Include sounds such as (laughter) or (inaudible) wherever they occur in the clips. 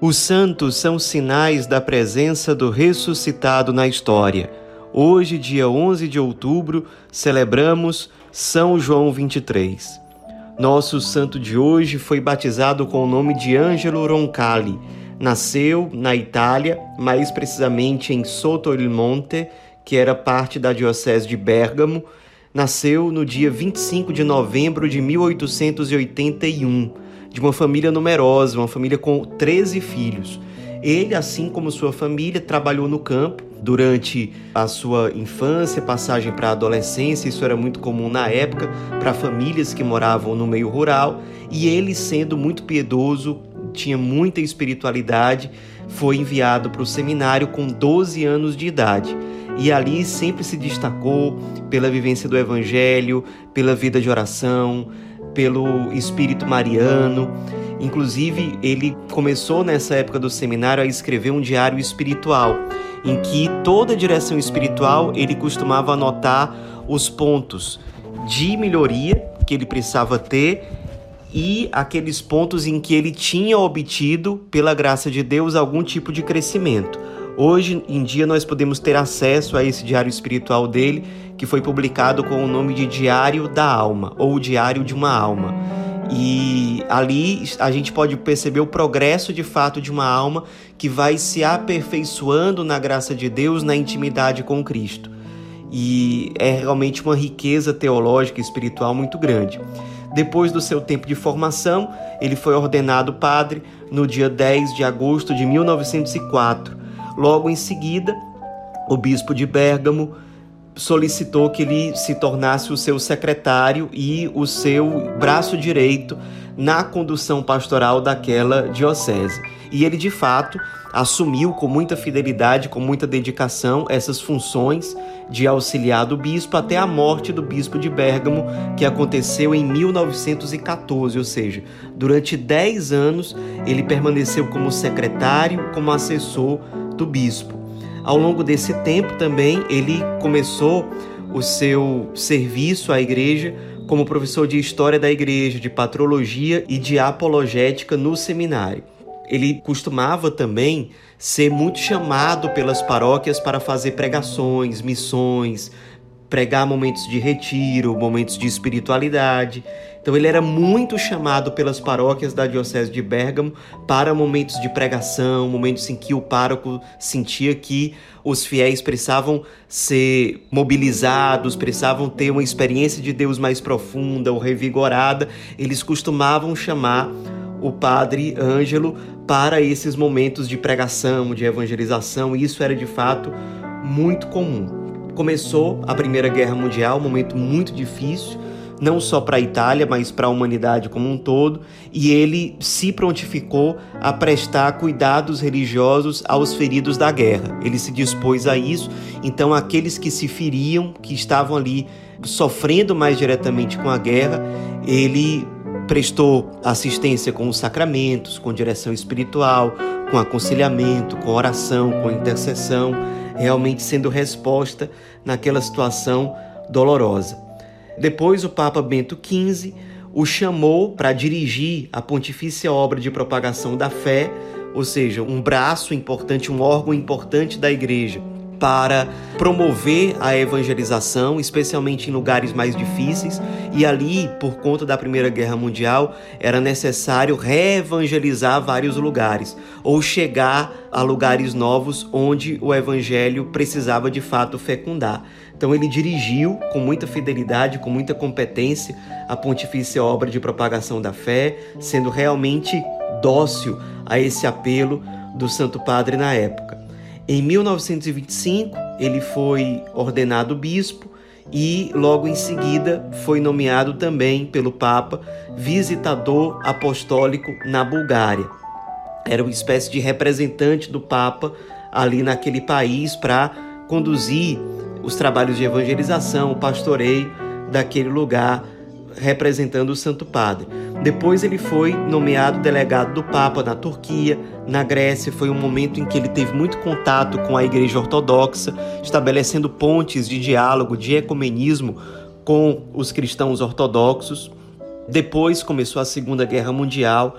Os santos são sinais da presença do ressuscitado na história. Hoje, dia 11 de outubro, celebramos São João 23. Nosso santo de hoje foi batizado com o nome de Angelo Roncalli. Nasceu na Itália, mais precisamente em Monte, que era parte da diocese de Bergamo. Nasceu no dia 25 de novembro de 1881, de uma família numerosa, uma família com 13 filhos. Ele, assim como sua família, trabalhou no campo durante a sua infância, passagem para a adolescência, isso era muito comum na época para famílias que moravam no meio rural, e ele, sendo muito piedoso, tinha muita espiritualidade, foi enviado para o seminário com 12 anos de idade. E ali sempre se destacou pela vivência do evangelho, pela vida de oração, pelo espírito mariano. Inclusive, ele começou nessa época do seminário a escrever um diário espiritual, em que toda direção espiritual ele costumava anotar os pontos de melhoria que ele precisava ter e aqueles pontos em que ele tinha obtido, pela graça de Deus, algum tipo de crescimento. Hoje em dia nós podemos ter acesso a esse diário espiritual dele, que foi publicado com o nome de Diário da Alma ou Diário de uma Alma. E ali a gente pode perceber o progresso de fato de uma alma que vai se aperfeiçoando na graça de Deus, na intimidade com Cristo. E é realmente uma riqueza teológica e espiritual muito grande. Depois do seu tempo de formação, ele foi ordenado padre no dia 10 de agosto de 1904. Logo em seguida, o bispo de Bérgamo solicitou que ele se tornasse o seu secretário e o seu braço direito na condução pastoral daquela diocese. E ele, de fato, assumiu com muita fidelidade, com muita dedicação, essas funções de auxiliar do bispo até a morte do bispo de Bérgamo, que aconteceu em 1914, ou seja, durante 10 anos ele permaneceu como secretário, como assessor do bispo. Ao longo desse tempo também ele começou o seu serviço à igreja como professor de história da igreja, de patrologia e de apologética no seminário. Ele costumava também ser muito chamado pelas paróquias para fazer pregações, missões, pregar momentos de retiro, momentos de espiritualidade. Então ele era muito chamado pelas paróquias da Diocese de Bérgamo para momentos de pregação, momentos em que o pároco sentia que os fiéis precisavam ser mobilizados, precisavam ter uma experiência de Deus mais profunda ou revigorada. Eles costumavam chamar o padre Ângelo para esses momentos de pregação, de evangelização, e isso era de fato muito comum. Começou a Primeira Guerra Mundial, um momento muito difícil, não só para a Itália, mas para a humanidade como um todo, e ele se prontificou a prestar cuidados religiosos aos feridos da guerra. Ele se dispôs a isso, então aqueles que se feriam, que estavam ali sofrendo mais diretamente com a guerra, ele prestou assistência com os sacramentos, com direção espiritual, com aconselhamento, com oração, com intercessão, realmente sendo resposta naquela situação dolorosa. Depois, o Papa Bento XV o chamou para dirigir a pontifícia obra de propagação da fé, ou seja, um braço importante, um órgão importante da igreja para promover a evangelização, especialmente em lugares mais difíceis, e ali, por conta da Primeira Guerra Mundial, era necessário reevangelizar vários lugares ou chegar a lugares novos onde o evangelho precisava de fato fecundar. Então ele dirigiu com muita fidelidade, com muita competência a pontifícia obra de propagação da fé, sendo realmente dócil a esse apelo do Santo Padre na época. Em 1925, ele foi ordenado bispo e logo em seguida foi nomeado também pelo Papa visitador apostólico na Bulgária. Era uma espécie de representante do Papa ali naquele país para conduzir os trabalhos de evangelização, o pastoreio daquele lugar representando o Santo Padre. Depois ele foi nomeado delegado do Papa na Turquia, na Grécia. Foi um momento em que ele teve muito contato com a Igreja Ortodoxa, estabelecendo pontes de diálogo, de ecumenismo com os cristãos ortodoxos. Depois começou a Segunda Guerra Mundial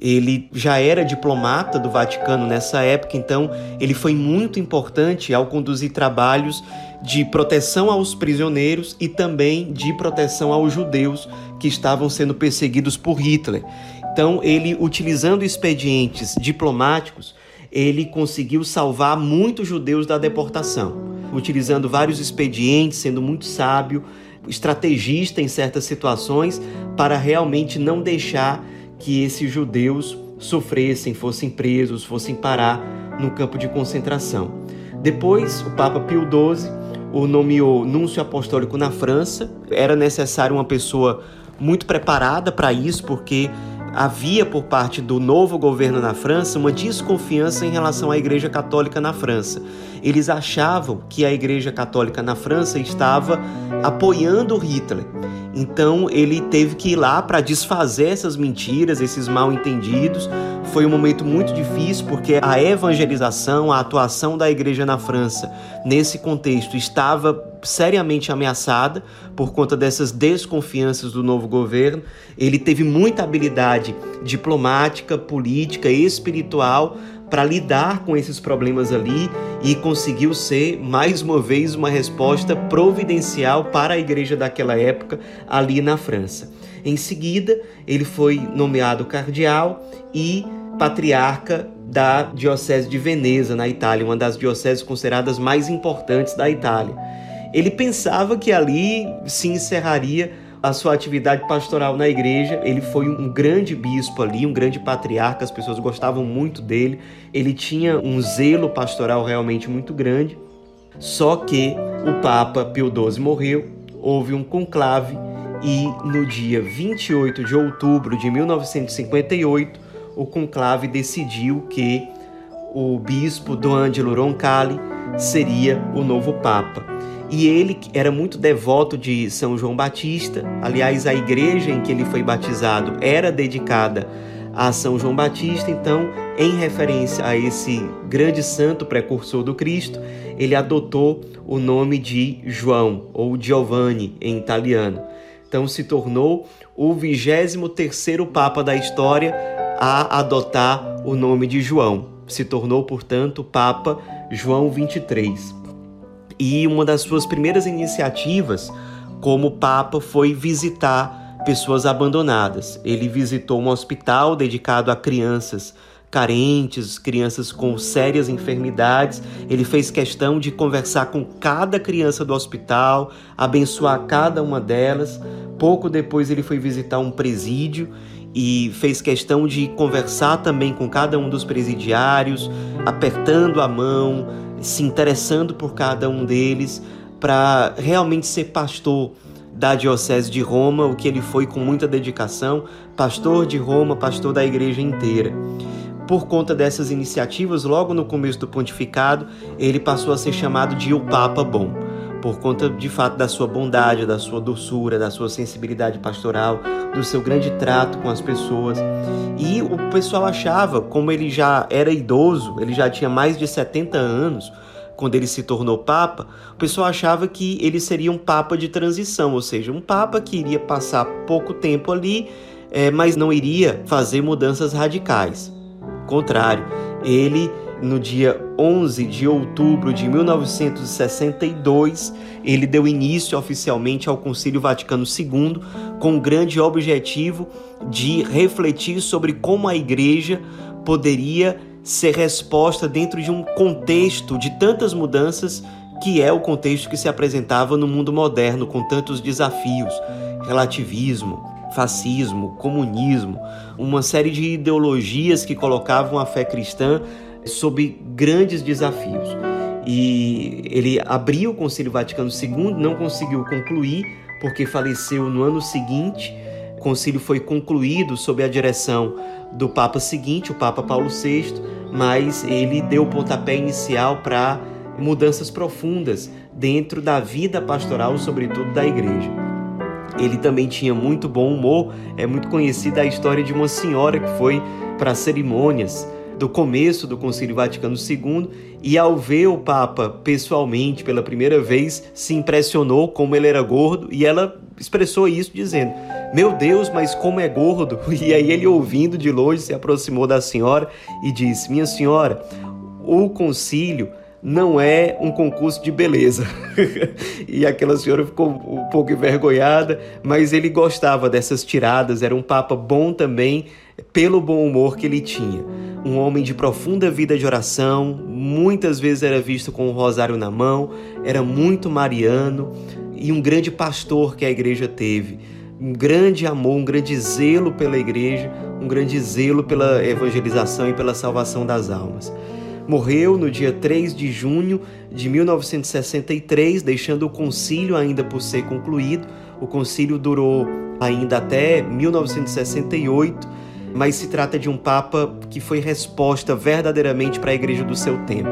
Ele já era diplomata do Vaticano nessa época, então ele foi muito importante ao conduzir trabalhos de proteção aos prisioneiros e também de proteção aos judeus que estavam sendo perseguidos por Hitler. Então, ele, utilizando expedientes diplomáticos, ele conseguiu salvar muitos judeus da deportação, utilizando vários expedientes, sendo muito sábio, estrategista em certas situações, para realmente não deixar que esses judeus sofressem, fossem presos, fossem parar no campo de concentração. Depois, o Papa Pio XII o nomeou núncio apostólico na França. Era necessário uma pessoa muito preparada para isso, porque havia por parte do novo governo na França uma desconfiança em relação à Igreja Católica na França. Eles achavam que a Igreja Católica na França estava apoiando Hitler. Então ele teve que ir lá para desfazer essas mentiras, esses mal entendidos. Foi um momento muito difícil porque a evangelização, a atuação da igreja na França nesse contexto estava seriamente ameaçada por conta dessas desconfianças do novo governo. Ele teve muita habilidade diplomática, política espiritual para lidar com esses problemas ali e conseguiu ser mais uma vez uma resposta providencial para a igreja daquela época ali na França. Em seguida, ele foi nomeado cardeal e patriarca da Diocese de Veneza, na Itália, uma das dioceses consideradas mais importantes da Itália. Ele pensava que ali se encerraria a sua atividade pastoral na igreja. Ele foi um grande bispo ali, um grande patriarca, as pessoas gostavam muito dele. Ele tinha um zelo pastoral realmente muito grande. Só que o Papa Pio XII morreu, houve um conclave e no dia 28 de outubro de 1958, o conclave decidiu que o bispo Dom Angelo Roncalli seria o novo papa. E ele era muito devoto de São João Batista. Aliás, a igreja em que ele foi batizado era dedicada a São João Batista. Então, em referência a esse grande santo precursor do Cristo, ele adotou o nome de João ou Giovanni em italiano. Então, se tornou o 23º papa da história a adotar o nome de João. Se tornou, portanto, Papa João 23 e uma das suas primeiras iniciativas como Papa foi visitar pessoas abandonadas. Ele visitou um hospital dedicado a crianças carentes, crianças com sérias enfermidades. Ele fez questão de conversar com cada criança do hospital, abençoar cada uma delas. Pouco depois ele foi visitar um presídio e fez questão de conversar também com cada um dos presidiários, apertando a mão, se interessando por cada um deles, para realmente ser pastor da Diocese de Roma, o que ele foi com muita dedicação, pastor de Roma, pastor da igreja inteira. Por conta dessas iniciativas, logo no começo do pontificado, ele passou a ser chamado de o Papa Bom por conta de fato da sua bondade, da sua doçura, da sua sensibilidade pastoral, do seu grande trato com as pessoas. E o pessoal achava, como ele já era idoso, ele já tinha mais de 70 anos, quando ele se tornou papa, o pessoal achava que ele seria um papa de transição, ou seja, um papa que iria passar pouco tempo ali, é, mas não iria fazer mudanças radicais. Contrário, ele no dia 11 de outubro de 1962, ele deu início oficialmente ao Concílio Vaticano II com o grande objetivo de refletir sobre como a Igreja poderia ser resposta dentro de um contexto de tantas mudanças que é o contexto que se apresentava no mundo moderno com tantos desafios, relativismo, fascismo, comunismo, uma série de ideologias que colocavam a fé cristã sob grandes desafios. E ele abriu o Concílio Vaticano II, não conseguiu concluir, porque faleceu no ano seguinte. O concílio foi concluído sob a direção do Papa seguinte, o Papa Paulo VI, mas ele deu o pontapé inicial para mudanças profundas dentro da vida pastoral, sobretudo da igreja. Ele também tinha muito bom humor, é muito conhecida a história de uma senhora que foi para cerimônias do começo do Concílio Vaticano II e ao ver o Papa pessoalmente pela primeira vez, se impressionou como ele era gordo e ela expressou isso dizendo: Meu Deus, mas como é gordo! (laughs) E aí ele, ouvindo de longe, se aproximou da senhora e disse: Minha senhora, o concílio não é um concurso de beleza. (laughs) e aquela senhora ficou um pouco envergonhada, mas ele gostava dessas tiradas, era um papa bom também, pelo bom humor que ele tinha. Um homem de profunda vida de oração, muitas vezes era visto com o um rosário na mão, era muito mariano e um grande pastor que a igreja teve. Um grande amor, um grande zelo pela igreja, um grande zelo pela evangelização e pela salvação das almas. Morreu no dia 3 de junho de 1963, deixando o concílio ainda por ser concluído. O concílio durou ainda até 1968, mas se trata de um papa que foi resposta verdadeiramente para a igreja do seu tempo.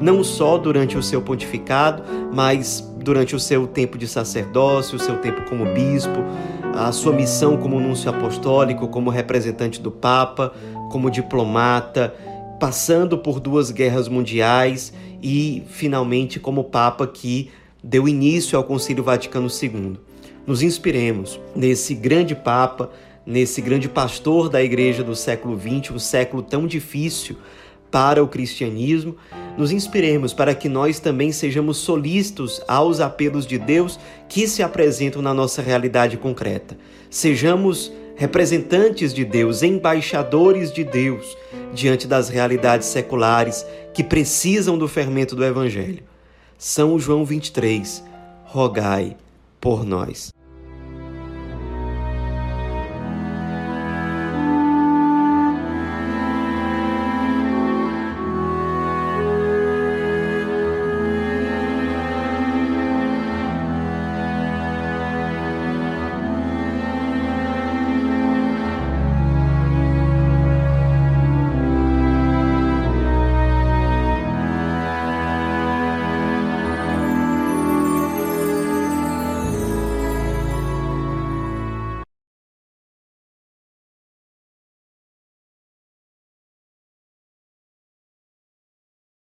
Não só durante o seu pontificado, mas durante o seu tempo de sacerdócio, o seu tempo como bispo, a sua missão como núncio apostólico, como representante do Papa, como diplomata, passando por duas guerras mundiais e, finalmente, como Papa que deu início ao Concílio Vaticano II. Nos inspiremos nesse grande Papa, nesse grande pastor da Igreja do século XX, um século tão difícil para o cristianismo. Nos inspiremos para que nós também sejamos solícitos aos apelos de Deus que se apresentam na nossa realidade concreta. Sejamos representantes de Deus, embaixadores de Deus diante das realidades seculares que precisam do fermento do Evangelho. São João 23, rogai por nós.